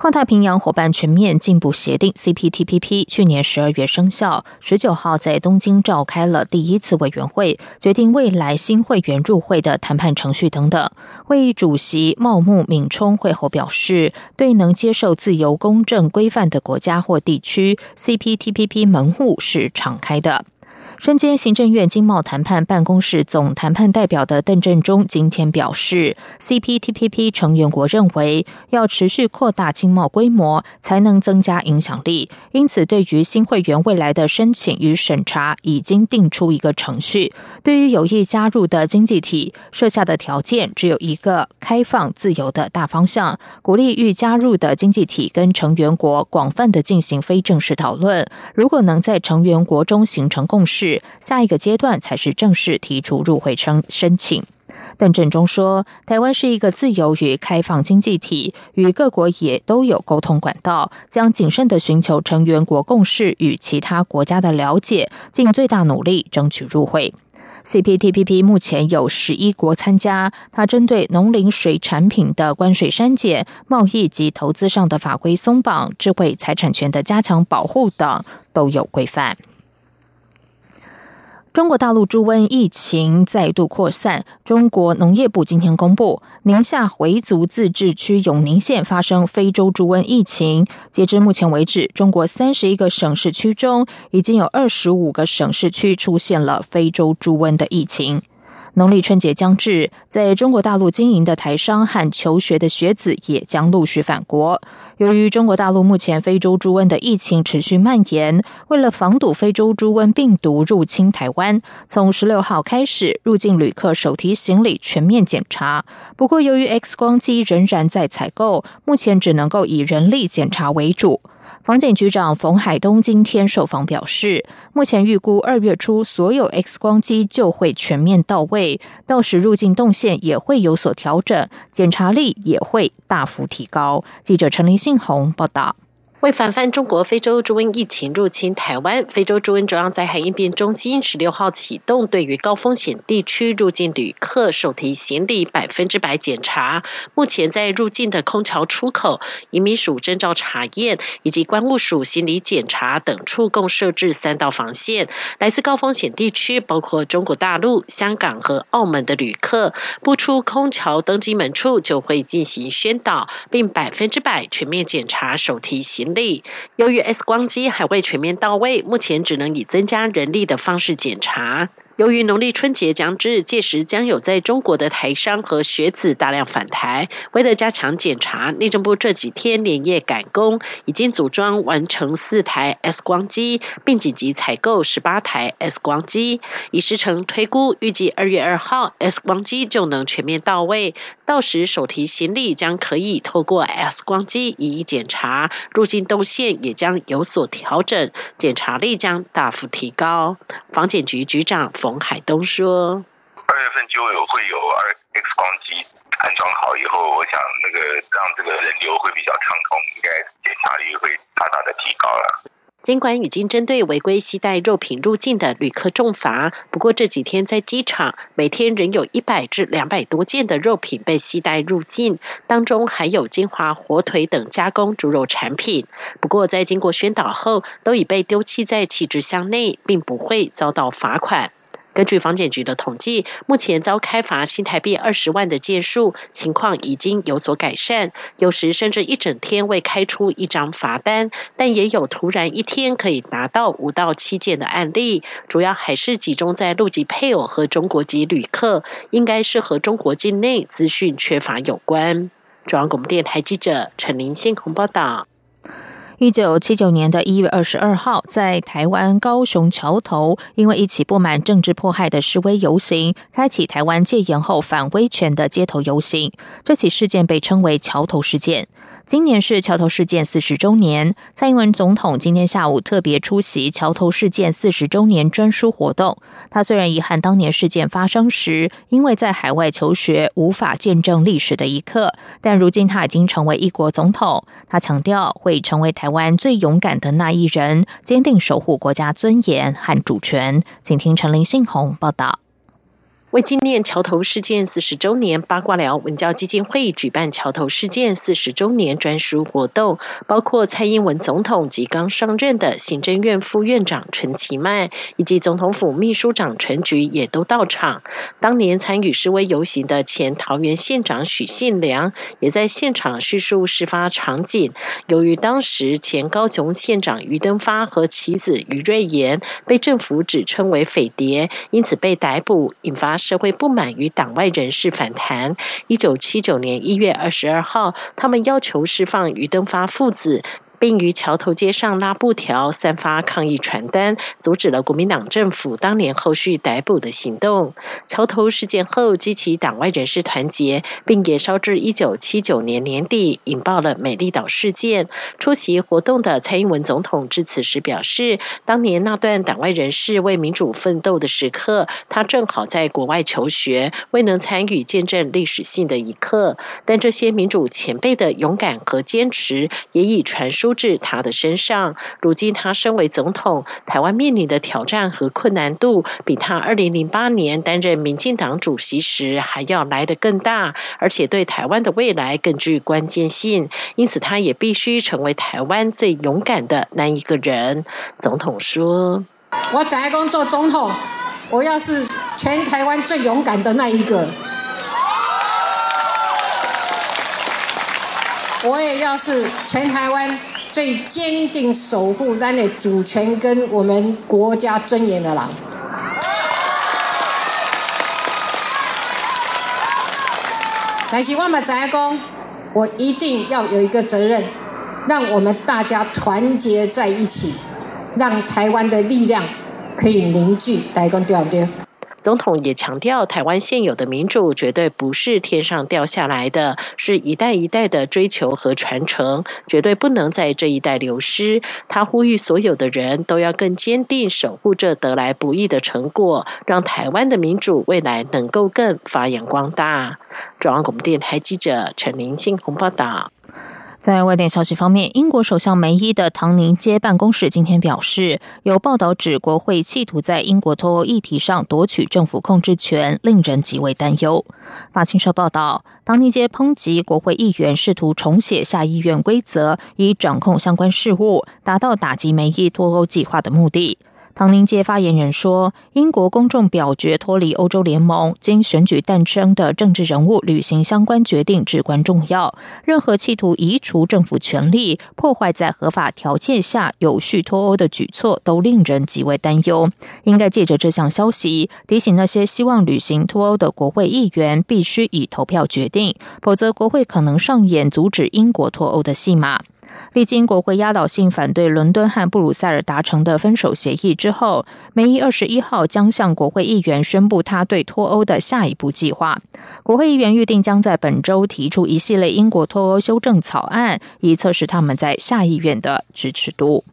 跨太平洋伙伴全面进步协定 （CPTPP） 去年十二月生效，十九号在东京召开了第一次委员会，决定未来新会员入会的谈判程序等等。会议主席茂木敏充会后表示，对能接受自由、公正、规范的国家或地区，CPTPP 门户是敞开的。身兼行政院经贸谈判办公室总谈判代表的邓振中今天表示，CPTPP 成员国认为要持续扩大经贸规模，才能增加影响力。因此，对于新会员未来的申请与审查，已经定出一个程序。对于有意加入的经济体，设下的条件只有一个：开放自由的大方向，鼓励欲加入的经济体跟成员国广泛的进行非正式讨论。如果能在成员国中形成共识。下一个阶段才是正式提出入会申申请。邓振中说：“台湾是一个自由与开放经济体，与各国也都有沟通管道，将谨慎的寻求成员国共识与其他国家的了解，尽最大努力争取入会。CPTPP 目前有十一国参加，它针对农林水产品的关税删减、贸易及投资上的法规松绑、智慧财产权的加强保护等都有规范。”中国大陆猪瘟疫情再度扩散。中国农业部今天公布，宁夏回族自治区永宁县发生非洲猪瘟疫情。截至目前为止，中国三十一个省市区中，已经有二十五个省市区出现了非洲猪瘟的疫情。农历春节将至，在中国大陆经营的台商和求学的学子也将陆续返国。由于中国大陆目前非洲猪瘟的疫情持续蔓延，为了防堵非洲猪瘟病毒入侵台湾，从十六号开始，入境旅客手提行李全面检查。不过，由于 X 光机仍然在采购，目前只能够以人力检查为主。房检局长冯海东今天受访表示，目前预估二月初所有 X 光机就会全面到位，到时入境动线也会有所调整，检查力也会大幅提高。记者陈林信宏报道。为防范中国非洲猪瘟疫情入侵台湾，非洲猪瘟中央灾害应变中心十六号启动对于高风险地区入境旅客手提行李百分之百检查。目前在入境的空桥出口、移民署征照查验以及关务署行李检查等处，共设置三道防线。来自高风险地区，包括中国大陆、香港和澳门的旅客，不出空桥登机门处就会进行宣导，并百分之百全面检查手提行李。力由于 X 光机还未全面到位，目前只能以增加人力的方式检查。由于农历春节将至，届时将有在中国的台商和学子大量返台。为了加强检查，内政部这几天连夜赶工，已经组装完成四台 X 光机，并紧急采购十八台 X 光机。以时程推估，预计二月二号 X 光机就能全面到位，到时手提行李将可以透过 X 光机一一检查，入境动线也将有所调整，检查力将大幅提高。房检局局长冯。海东说：“二月份就有会有二 X 光机安装好以后，我想那个让这个人流会比较畅通，应该检查率会大大的提高了。”尽管已经针对违规携带肉品入境的旅客重罚，不过这几天在机场每天仍有一百至两百多件的肉品被携带入境，当中还有金华火腿等加工猪肉产品。不过在经过宣导后，都已被丢弃在弃置箱内，并不会遭到罚款。根据房检局的统计，目前遭开罚新台币二十万的件数情况已经有所改善，有时甚至一整天未开出一张罚单，但也有突然一天可以达到五到七件的案例，主要还是集中在陆籍配偶和中国籍旅客，应该是和中国境内资讯缺乏有关。中央广播电台记者陈林信鸿报道。一九七九年的一月二十二号，在台湾高雄桥头，因为一起不满政治迫害的示威游行，开启台湾戒严后反威权的街头游行。这起事件被称为桥头事件。今年是桥头事件四十周年，蔡英文总统今天下午特别出席桥头事件四十周年专书活动。他虽然遗憾当年事件发生时因为在海外求学无法见证历史的一刻，但如今他已经成为一国总统。他强调会成为台湾最勇敢的那一人，坚定守护国家尊严和主权。请听陈林信宏报道。为纪念桥头事件四十周年，八卦寮文教基金会举办桥头事件四十周年专属活动，包括蔡英文总统及刚上任的行政院副院长陈其迈，以及总统府秘书长陈菊也都到场。当年参与示威游行的前桃园县长许信良也在现场叙述事发场景。由于当时前高雄县长余登发和其子余瑞妍被政府指称为匪谍，因此被逮捕，引发。社会不满与党外人士反弹。一九七九年一月二十二号，他们要求释放于登发父子。并于桥头街上拉布条、散发抗议传单，阻止了国民党政府当年后续逮捕的行动。桥头事件后，激起党外人士团结，并也烧至一九七九年年底，引爆了美丽岛事件。出席活动的蔡英文总统致辞时表示，当年那段党外人士为民主奋斗的时刻，他正好在国外求学，未能参与见证历史性的一刻。但这些民主前辈的勇敢和坚持，也已传输。至他的身上。如今他身为总统，台湾面临的挑战和困难度，比他二零零八年担任民进党主席时还要来得更大，而且对台湾的未来更具关键性。因此，他也必须成为台湾最勇敢的那一个人。总统说：“我在工做总统，我要是全台湾最勇敢的那一个。”我也要是全台湾最坚定守护咱的主权跟我们国家尊严的人。但是我嘛知影讲，我一定要有一个责任，让我们大家团结在一起，让台湾的力量可以凝聚。大家讲对不对？总统也强调，台湾现有的民主绝对不是天上掉下来的，是一代一代的追求和传承，绝对不能在这一代流失。他呼吁所有的人都要更坚定守护这得来不易的成果，让台湾的民主未来能够更发扬光大。中央广播电台记者陈林信鸿报道。在外电消息方面，英国首相梅伊的唐宁街办公室今天表示，有报道指国会企图在英国脱欧议题上夺取政府控制权，令人极为担忧。法新社报道，唐宁街抨击国会议员试图重写下议院规则，以掌控相关事务，达到打击梅伊脱欧计划的目的。唐宁街发言人说：“英国公众表决脱离欧洲联盟，经选举诞生的政治人物履行相关决定至关重要。任何企图移除政府权力、破坏在合法条件下有序脱欧的举措，都令人极为担忧。应该借着这项消息，提醒那些希望履行脱欧的国会议员，必须以投票决定，否则国会可能上演阻止英国脱欧的戏码。”历经国会压倒性反对，伦敦和布鲁塞尔达成的分手协议之后，梅伊二十一号将向国会议员宣布他对脱欧的下一步计划。国会议员预定将在本周提出一系列英国脱欧修正草案，以测试他们在下议院的支持度。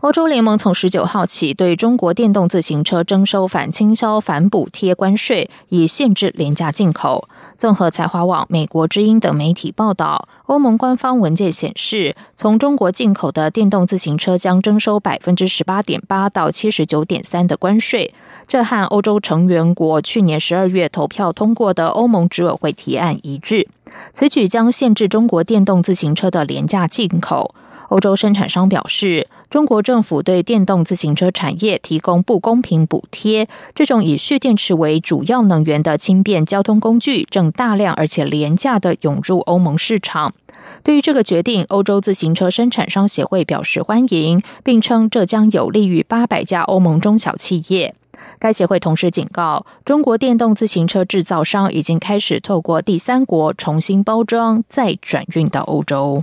欧洲联盟从十九号起对中国电动自行车征收反倾销、反补贴关税，以限制廉价进口。综合财华网、美国之音等媒体报道，欧盟官方文件显示，从中国进口的电动自行车将征收百分之十八点八到七十九点三的关税。这和欧洲成员国去年十二月投票通过的欧盟执委会提案一致。此举将限制中国电动自行车的廉价进口。欧洲生产商表示，中国政府对电动自行车产业提供不公平补贴。这种以蓄电池为主要能源的轻便交通工具正大量而且廉价的涌入欧盟市场。对于这个决定，欧洲自行车生产商协会表示欢迎，并称这将有利于八百家欧盟中小企业。该协会同时警告，中国电动自行车制造商已经开始透过第三国重新包装，再转运到欧洲。